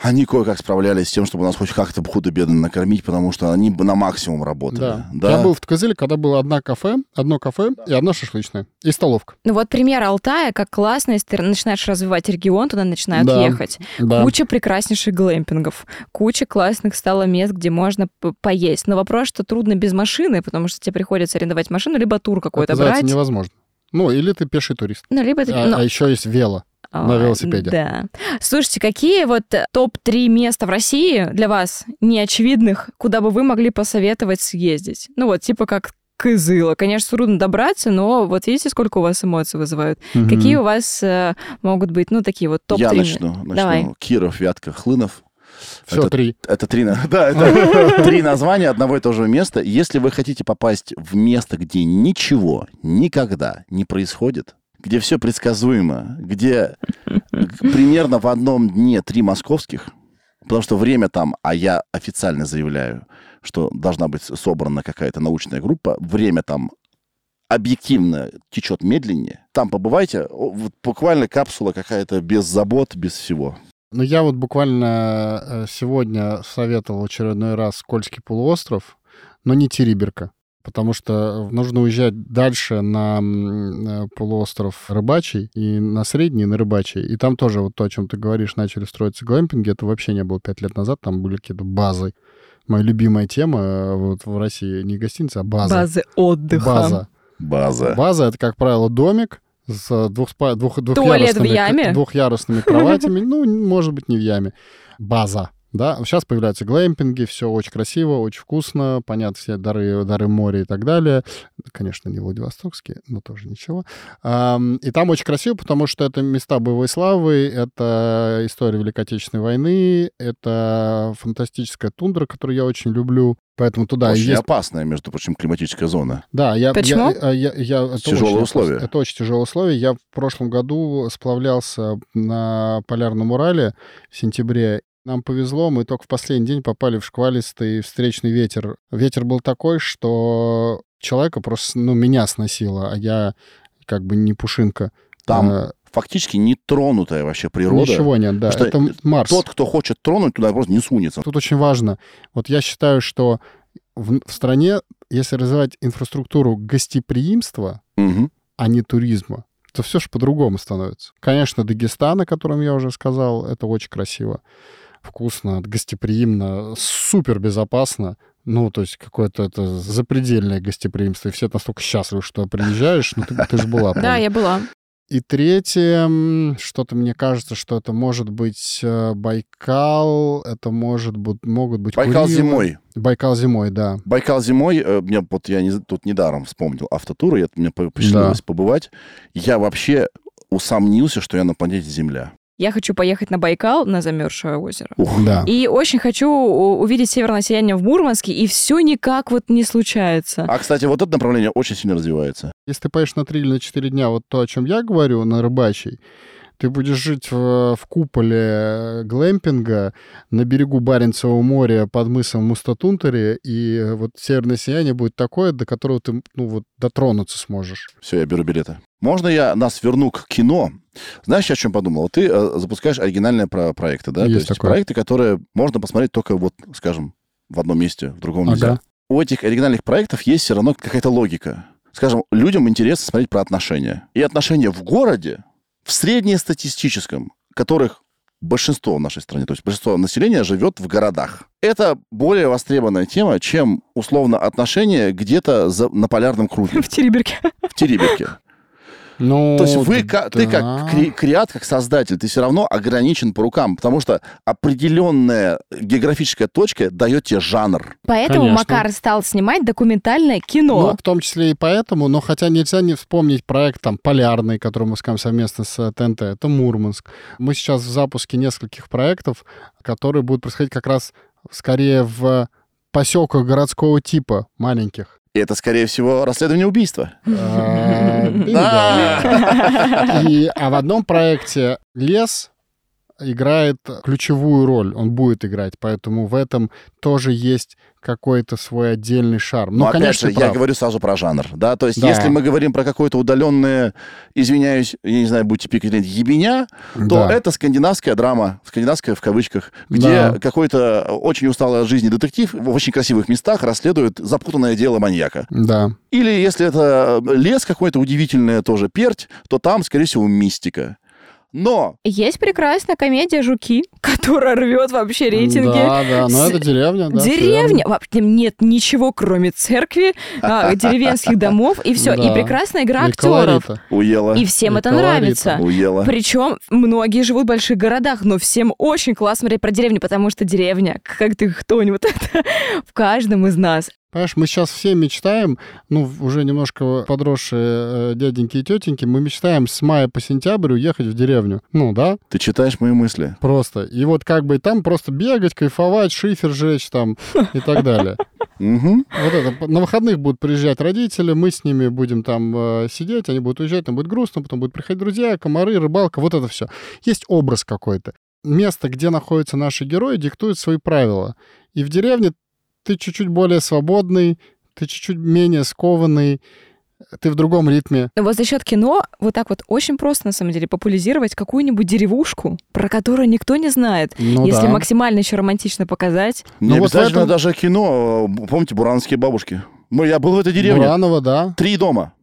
Они кое-как справлялись с тем, чтобы нас хоть как-то худо-бедно накормить, потому что они бы на максимум работали. Да. Я был в Кызыле, когда было одно кафе, одно кафе и одна шашлычная. И столовка. Ну вот пример Алтая, как классно, если ты начинаешь развивать регион, туда начинают Да. ехать. Да. Куча прекраснейших глэмпингов, куча классных стало мест, где можно поесть. Но вопрос, что трудно без машины, потому что тебе приходится арендовать машину, либо тур какой-то брать. невозможно. Ну, или ты пеший турист. Ну, либо ты... А, ну, а еще есть вело. на а, велосипеде. Да. Слушайте, какие вот э, топ-3 места в России для вас неочевидных, куда бы вы могли посоветовать съездить? Ну вот, типа как Кызыла. Конечно, трудно добраться, но вот видите, сколько у вас эмоций вызывают. Какие у вас э, могут быть, ну, такие вот топ-3? Я начну. начну. Давай. Киров, Вятка, Хлынов. Все, Это- три. Это три, да, это три названия одного и того же места. Если вы хотите попасть в место, где ничего никогда не происходит, где все предсказуемо, где примерно в одном дне три московских, потому что время там, а я официально заявляю, что должна быть собрана какая-то научная группа, время там объективно течет медленнее, там побывайте, вот буквально капсула какая-то без забот, без всего. Ну, я вот буквально э, сегодня советовал в очередной раз Кольский полуостров, но не Териберка, потому что нужно уезжать дальше на э, полуостров Рыбачий и на Средний, и на Рыбачий. И там тоже вот то, о чем ты говоришь, начали строиться глэмпинги. Это вообще не было пять лет назад, там были какие-то базы. Моя любимая тема э, вот в России не гостиница, а база. Базы отдыха. База. База. База это, как правило, домик с двухспа... двух, Туалет в двухъярусными, яме? двухъярусными кроватями. Ну, может быть, не в яме. База. Да, сейчас появляются глэмпинги, все очень красиво, очень вкусно, понятно, все дары, дары моря и так далее. Конечно, не Владивостокские, но тоже ничего. И там очень красиво, потому что это места боевой славы, это история Великой Отечественной войны, это фантастическая тундра, которую я очень люблю. Поэтому туда Очень есть опасная, между прочим, климатическая зона. да, я... Почему? Я, я, я- это Тяжелые очень условия. опасно. Это очень тяжелые условия. Я в прошлом году сплавлялся на Полярном Урале в сентябре. Нам повезло, мы только в последний день попали в шквалистый встречный ветер. Ветер был такой, что человека просто, ну, меня сносило, а я как бы не пушинка. Там А, фактически нетронутая вообще природа. Ничего нет, да. Потому Это что Марс. Тот, кто хочет тронуть, туда просто не сунется. Тут очень важно. Вот я считаю, что в, в стране, если развивать инфраструктуру гостеприимства, Мгм. а не туризма, то все же по-другому становится. Конечно, Дагестан, о котором я уже сказал, это очень красиво, вкусно, гостеприимно, супер безопасно. Ну, то есть какое-то это запредельное гостеприимство. И все настолько счастливы, что приезжаешь. Ну, ты, ты же была. Да, я была. И третье, что-то мне кажется, что это может быть э, Байкал, это может быть, могут быть Байкал Курилы. зимой. Байкал зимой, да. Байкал зимой, э, мне вот я не, тут недаром вспомнил автотуры, это мне по- посчастливилось побывать. Я вообще усомнился, что я на планете Земля. Я хочу поехать на Байкал, на замерзшее озеро. Ух, Да. И очень хочу увидеть северное сияние в Мурманске, и все никак вот не случается. А, кстати, вот это направление очень сильно развивается. Если ты поедешь на 3 или на 4 дня, вот то, о чем я говорю, на рыбачий, ты будешь жить в, в куполе глэмпинга на берегу Баренцевого моря под мысом Мустатунтари, и вот северное сияние будет такое, до которого ты ну, вот, дотронуться сможешь. Все, я беру билеты. Можно я нас верну к кино? Знаешь, я о чем подумал? Вот ты э, запускаешь оригинальные про- проекты, да? Есть То есть такое. проекты, которые можно посмотреть только вот, скажем, в одном месте, в другом нельзя. Ага. У этих оригинальных проектов есть все равно какая-то логика. Скажем, людям интересно смотреть про отношения. И отношения в городе, в среднестатистическом, которых большинство в нашей стране, то есть большинство населения живет в городах. Это более востребованная тема, чем условно отношения где-то за- на полярном круге, В Тереберке. в Териберке. Ну, То есть вы, ка- ты да. как кре- креат, как создатель, ты все равно ограничен по рукам, потому что определенная географическая точка дает тебе жанр. Поэтому Конечно. Макар стал снимать документальное кино. Ну, в том числе и поэтому, но хотя нельзя не вспомнить проект там «Полярный», который мы скажем совместно с э, ТНТ, это Мурманск. Мы сейчас в запуске нескольких проектов, которые будут происходить как раз скорее в поселках городского типа, маленьких. И это, скорее всего, расследование убийства. Э, бинго. И, а в одном проекте лес играет ключевую роль, он будет играть, поэтому в этом тоже есть какой-то свой отдельный шарм. Но, Ну, опять конечно, же, я прав. говорю сразу про жанр, да, то есть Да. если мы говорим про какое-то удаленное, извиняюсь, я не знаю, будьте пикать, ебеня, то Да. это скандинавская драма, скандинавская в кавычках, где Да. какой-то очень усталый от жизни детектив в очень красивых местах расследует запутанное дело маньяка. Да. Или если это лес какой-то удивительный, тоже перть, то там, скорее всего, мистика. Но Есть прекрасная комедия «Жуки», которая рвет вообще рейтинги. Да, да, но С- это деревня, да. Деревня. Вообще нет ничего, кроме церкви, а, деревенских домов, и все. И прекрасная игра актеров. уела, И всем это нравится. уела. Причем многие живут в больших городах, но всем очень классно смотреть про деревню, потому что деревня, как ты это в каждом из нас. Понимаешь, мы сейчас все мечтаем, ну, уже немножко подросшие э, дяденьки и тетеньки, мы мечтаем с мая по сентябрь уехать в деревню. Ну, да, Ты читаешь мои мысли. просто. И вот как бы там просто бегать, кайфовать, шифер жечь там и так далее. Мгм. Вот это. На выходных будут приезжать родители, мы с ними будем там э, сидеть, они будут уезжать, там будет грустно, потом будут приходить друзья, комары, рыбалка, вот это все. Есть образ какой-то. Место, где находятся наши герои, диктует свои правила. И в деревне ты чуть-чуть более свободный, ты чуть-чуть менее скованный, ты в другом ритме. Вот за счет кино вот так вот очень просто, на самом деле, популяризировать какую-нибудь деревушку, про которую никто не знает. Ну Если да. максимально еще романтично показать. Не Ну вот обязательно этом- даже кино. э, Помните, буранские бабушки? Ну, я был в этой деревне. Буранова, да. Три дома.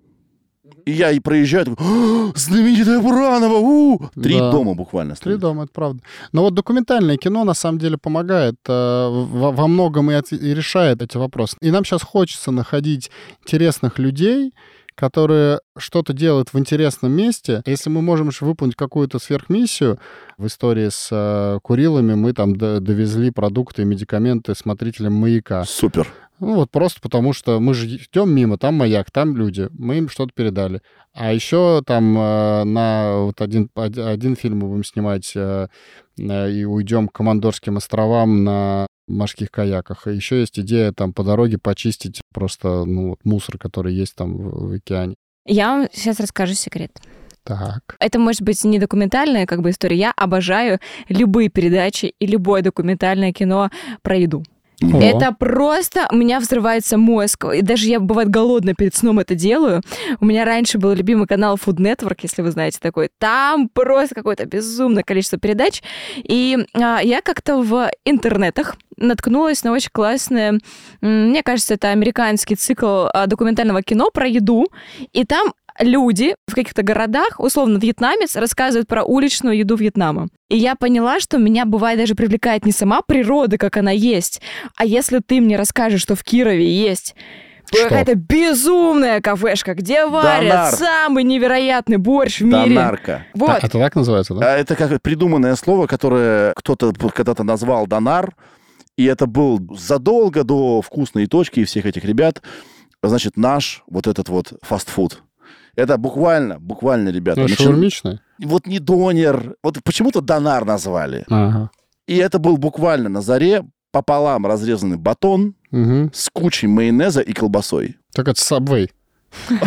И я и проезжаю, такой, «А, знаменитая Буранова! у!» Три Да. дома буквально. Три стоит. дома, это правда. Но вот документальное кино на самом деле помогает э, во, во многом и, от- и решает эти вопросы. И нам сейчас хочется находить интересных людей, которые что-то делают в интересном месте. Если мы можем выполнить какую-то сверхмиссию, в истории с э, Курилами мы там довезли продукты и медикаменты смотрителям маяка. Супер. Ну вот просто потому, что мы же идем мимо, там маяк, там люди, мы им что-то передали. А еще там э, на вот один, од- один фильм мы будем снимать э, э, и уйдем к Командорским островам на морских каяках. И еще есть идея там по дороге почистить просто ну, вот мусор, который есть там в, в океане. Я вам сейчас расскажу секрет. Так. Это может быть не документальная как бы история. Я обожаю любые передачи и любое документальное кино про еду. Это просто... У меня взрывается мозг. И даже я, бывает, голодно перед сном это делаю. У меня раньше был любимый канал Food Network, если вы знаете такой. Там просто какое-то безумное количество передач. И а, я как-то в интернетах наткнулась на очень классное... Мне кажется, это американский цикл а, документального кино про еду. И там люди в каких-то городах, условно, вьетнамец, рассказывают про уличную еду Вьетнама. И я поняла, что меня бывает даже привлекает не сама природа, как она есть, а если ты мне расскажешь, что в Кирове есть какая-то безумная кафешка, где варят Донар. самый невероятный борщ в мире. Донарка. Вот. А, это так называется, да? А Это как придуманное слово, которое кто-то когда-то назвал донар, и это был задолго до вкусной точки и всех этих ребят, значит, наш вот этот вот фастфуд. Это буквально, буквально, ребята. Ну, начи- шаурмичная? Вот не донер, вот почему-то донар назвали. Ага. И это был буквально на заре пополам разрезанный батон Мгм. с кучей майонеза и колбасой. Так это Subway. Вот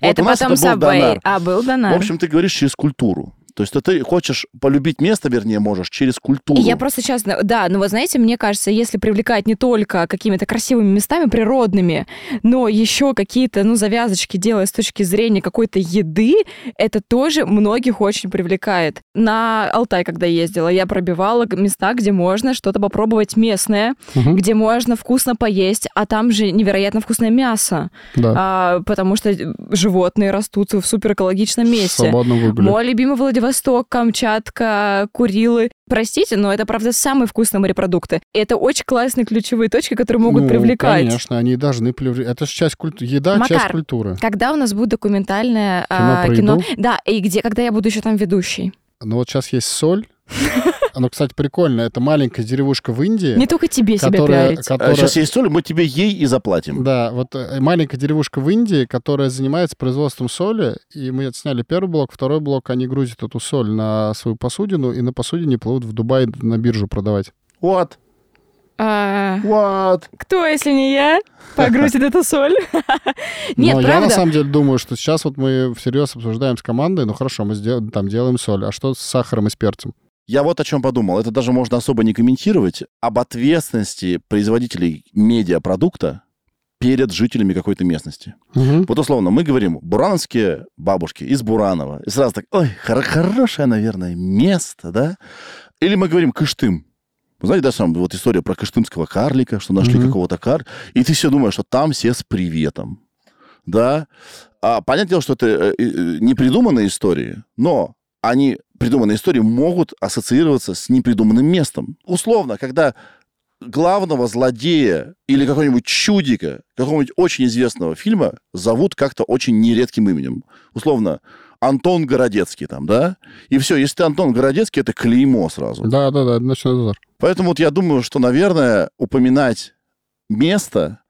это потом был донар. а был В донар. общем, ты говоришь через культуру. То есть ты хочешь полюбить место, вернее, можешь через культуру. И я просто сейчас, да, ну вот знаете, мне кажется, если привлекать не только какими-то красивыми местами природными, но еще какие-то, ну, завязочки делая с точки зрения какой-то еды, это тоже многих очень привлекает. На Алтай, когда ездила, я пробивала места, где можно что-то попробовать местное, Мгм. где можно вкусно поесть, а там же невероятно вкусное мясо, Да. а, потому что животные растут в суперэкологичном месте. свободном выборе. Мой любимый Владивосток, Камчатка, Курилы. Простите, но это, правда, самые вкусные морепродукты. И это очень классные ключевые точки, которые могут Ну, привлекать. Конечно, они должны привлекать. Это же часть культуры. Еда часть культуры. Когда у нас будет документальное Кино а, кино? Да, и где, когда я буду еще там ведущей. Ну вот сейчас есть соль. Оно, кстати, прикольно. Это маленькая деревушка в Индии. Не только тебе себя которая, пиарить. которая- сейчас есть соль, мы тебе ей и заплатим. Да, вот э, маленькая деревушка в Индии, которая занимается производством соли, и мы сняли первый блок, второй блок, они грузят эту соль на свою посудину, и на посудине плывут в Дубай на биржу продавать. Вот, А, вот. кто, если не я, погрузит эту соль? Нет, Но я на правда. самом деле думаю, что сейчас вот мы всерьез обсуждаем с командой, ну хорошо, мы там делаем соль, а что с сахаром и с перцем? Я вот о чем подумал. Это даже можно особо не комментировать. Об ответственности производителей медиапродукта перед жителями какой-то местности. Мгм. Вот условно, мы говорим, бурановские бабушки из Буранова. И сразу так, ой, хор- хорошее, наверное, место, да? Или мы говорим Кыштым. Вы знаете, да, сам, вот история про кыштымского карлика, что нашли Мгм. какого-то кар, и ты все думаешь, что там все с приветом, да? А, понятное дело, что это э, э, не придуманные истории, но они, придуманные истории, могут ассоциироваться с непридуманным местом. Условно, когда главного злодея или какого-нибудь чудика, какого-нибудь очень известного фильма зовут как-то очень нередким именем. Условно, Антон Городецкий там, да? И все, если ты Антон Городецкий, это клеймо сразу. Да, да, да, ночной дозор. Поэтому вот я думаю, что, наверное, упоминать место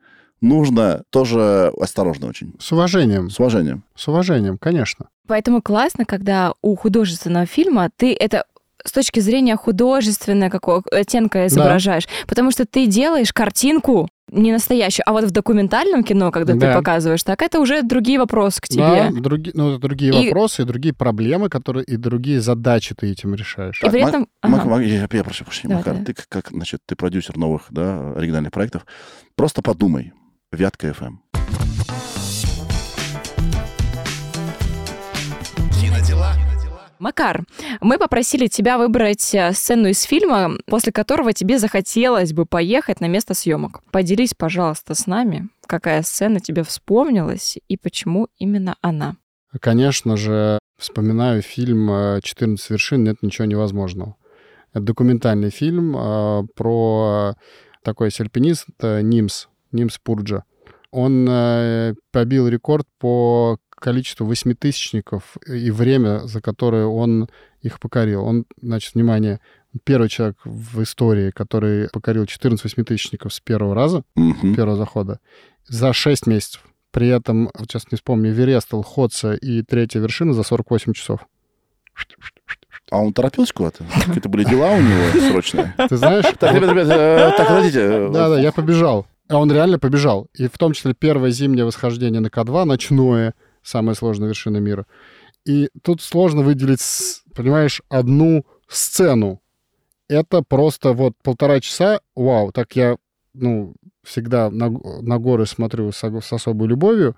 нужно тоже осторожно очень. С уважением, С уважением. с уважением, конечно. Поэтому классно, когда у художественного фильма ты это с точки зрения художественного какого оттенка изображаешь. Потому что ты делаешь картинку не настоящую, а вот в документальном кино, когда Да. ты показываешь, так это уже другие вопросы к Да, тебе. други- ну, это другие И- вопросы, и другие проблемы, которые, и другие задачи ты этим решаешь. И при Мак- этом... Мак- ага. Мак- я, я прошу прощения, Давай, Макар, давай. ты как, как, значит, ты продюсер новых, да, оригинальных проектов. Просто подумай. Вятка FM. Эм. Макар, мы попросили тебя выбрать э, сцену из фильма, после которого тебе захотелось бы поехать на место съемок. Поделись, пожалуйста, с нами, какая сцена тебе вспомнилась и почему именно она. Конечно же, вспоминаю фильм э, «14 вершин. Нет ничего невозможного». Это документальный фильм э, про такой сальпинист Нимс, Нимс Пурджа. Он э, побил рекорд по количеству восьмитысячников и время, за которое он их покорил. Он, значит, внимание, первый человек в истории, который покорил 14 восьмитысячников с первого раза, Мгм. первого захода, за 6 месяцев. При этом, вот сейчас не вспомню, Верест, Лхотса и третья вершина за 48 часов. А он торопился куда-то? Какие-то были дела у него срочные? Ты знаешь? Так, ребят, ребят, э, так, подождите. э, Да-да, я побежал. А он реально побежал. И в том числе первое зимнее восхождение на К2, ночное, самая сложная вершина мира. И тут сложно выделить, понимаешь, одну сцену. Это просто вот полтора часа, вау, так я, ну, всегда на, на горы смотрю с, с особой любовью.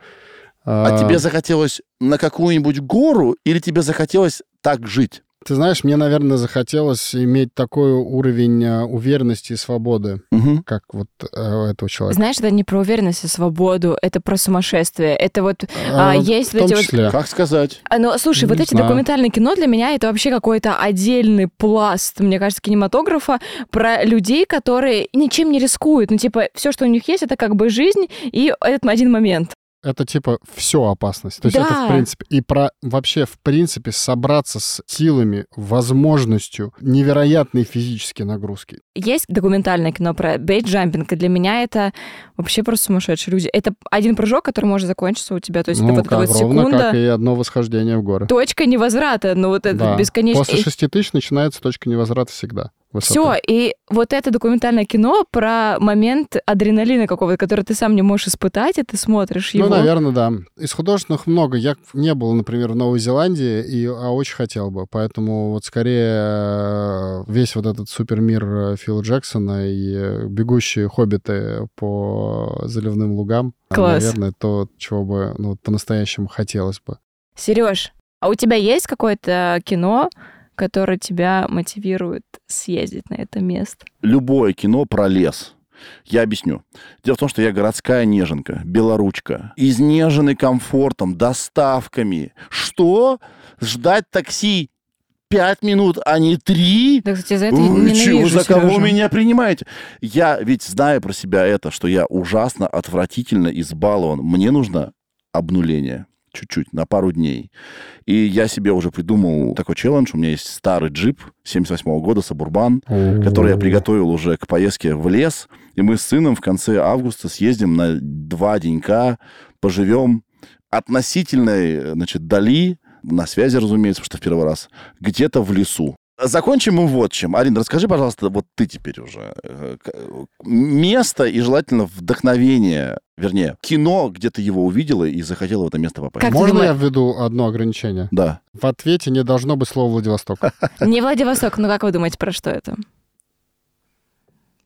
А тебе захотелось на какую-нибудь гору или тебе захотелось так жить? Ты знаешь, мне, наверное, захотелось иметь такой уровень э, уверенности и свободы, Мгм. как вот э, у этого человека. Знаешь, это не про уверенность и свободу, это про сумасшествие. Это вот... а, есть в вот том эти вот- числе. Как сказать? А, Ну, слушай, вот Не эти знаю. документальные кино для меня это вообще какой-то отдельный пласт, мне кажется, кинематографа про людей, которые ничем не рискуют. Ну, типа, все, что у них есть, это как бы жизнь и этот один момент. Это типа все опасность. То есть это Да. в принципе и про вообще в принципе собраться с силами, возможностью невероятные физические нагрузки. Есть документальное кино про бейджампинг, и для меня это вообще просто сумасшедшие люди. Это один прыжок, который может закончиться у тебя. То есть ну, это вот эта как, вот ровно секунда, как и одно восхождение в горы. точка невозврата, ну вот это Да. бесконечно. После шести тысяч начинается точка невозврата всегда. Высоты. Все, и вот это документальное кино про момент адреналина какого-то, который ты сам не можешь испытать, и ты смотришь его. Ну, наверное, да. Из художественных много. Я не был, например, в Новой Зеландии, и, а очень хотел бы. Поэтому вот скорее э, весь вот этот супермир э, Фила Джексона и э, бегущие хоббиты по заливным лугам, Класс. наверное, то, чего бы ну, по-настоящему хотелось бы. Сереж, а у тебя есть какое-то кино, которое тебя мотивирует съездить на это место? Любое кино про лес. Я объясню. Дело в том, что я городская неженка, белоручка, изнеженный комфортом, доставками. Что? Ждать такси пять минут, а не три? Да, кстати, за это Вы ненавижу, за кого Серёжа. меня принимаете? Я ведь знаю про себя это, что я ужасно отвратительно избалован. Мне нужно обнуление чуть-чуть, на пару дней. И я себе уже придумал такой челлендж. У меня есть старый джип 78 года, Сабурбан, который я приготовил уже к поездке в лес. И мы с сыном в конце августа съездим на два денька, поживем относительной, значит, дали, на связи, разумеется, потому что в первый раз, где-то в лесу. Закончим мы вот чем. Арина, расскажи, пожалуйста, вот ты теперь уже. э, Место и желательно вдохновение, вернее, кино, где ты его увидела и захотела в это место попасть. Как Можно думаешь- я введу одно ограничение? Да. В ответе не должно быть слова Владивосток. Не Владивосток, ну как вы думаете, про что это?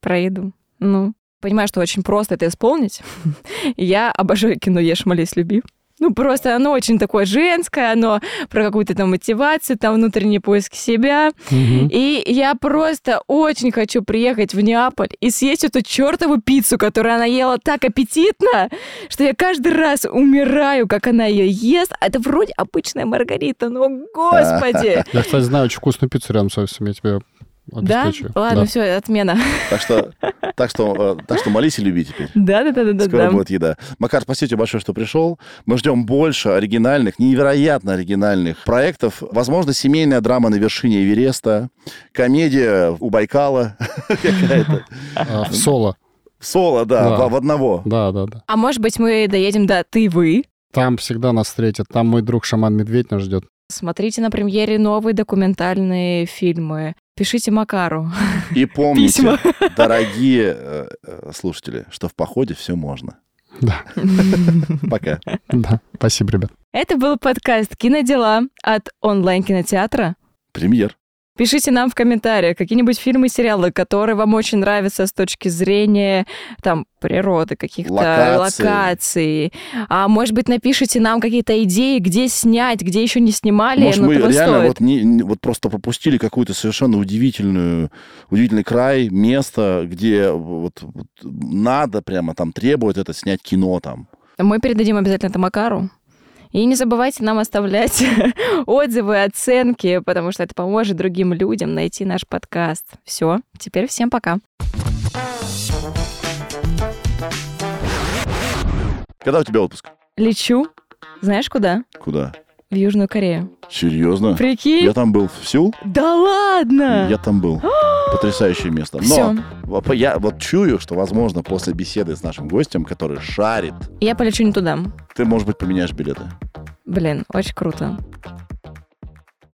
Про еду. Ну, понимаю, что очень просто это исполнить. Я обожаю кино «Ешь, молись, люби». Ну, просто оно очень такое женское, оно про какую-то там мотивацию, там внутренний поиск себя. Мгм. И я просто очень хочу приехать в Неаполь и съесть эту чертову пиццу, которую она ела так аппетитно, что я каждый раз умираю, как она ее ест. А Это вроде обычная маргарита, но господи! Я, кстати, знаю очень вкусную пиццу рядом с офисом, я тебе Да? Ладно, Да. все, отмена. Так что, так что, э, так что молись и люби теперь. Да-да-да-да-да. Скоро будет еда. Макар, спасибо тебе большое, что пришел. Мы ждем больше оригинальных, невероятно оригинальных проектов. Возможно, семейная драма на вершине Эвереста, комедия у Байкала какая-то. А, в соло. Соло, да, Да. в в одного. Да, да, да. А может быть, мы доедем до «Ты-вы»? Там всегда нас встретят. Там мой друг Шаман Медведь нас ждет. Смотрите на премьере новые документальные фильмы. Пишите Макару. И помните, Письма. дорогие э, э, слушатели, что в походе все можно. Да, Пока. да. Спасибо, ребят. Это был подкаст «Кинодела» от онлайн-кинотеатра Премьер. Пишите нам в комментариях какие-нибудь фильмы, сериалы, которые вам очень нравятся с точки зрения там природы, каких-то Локаций. локаций. А может быть, напишите нам какие-то идеи, где снять, где еще не снимали, Может, но мы реально стоит. вот, не- вот просто пропустили какую-то совершенно удивительную, удивительный край, место, где вот, вот надо прямо там требует это снять кино там. Мы передадим обязательно это Макару. И не забывайте нам оставлять отзывы, оценки, потому что это поможет другим людям найти наш подкаст. Все, теперь всем пока. Когда у тебя отпуск? Лечу. Знаешь куда? Куда? В Южную Корею. Серьезно? Прикинь? Я там был в Сеул, Да ладно! я там был. Потрясающее место. Но вот я вот чую, что, возможно, после беседы с нашим гостем, который шарит, Я полечу не туда. ты, может быть, поменяешь билеты. Блин, очень круто.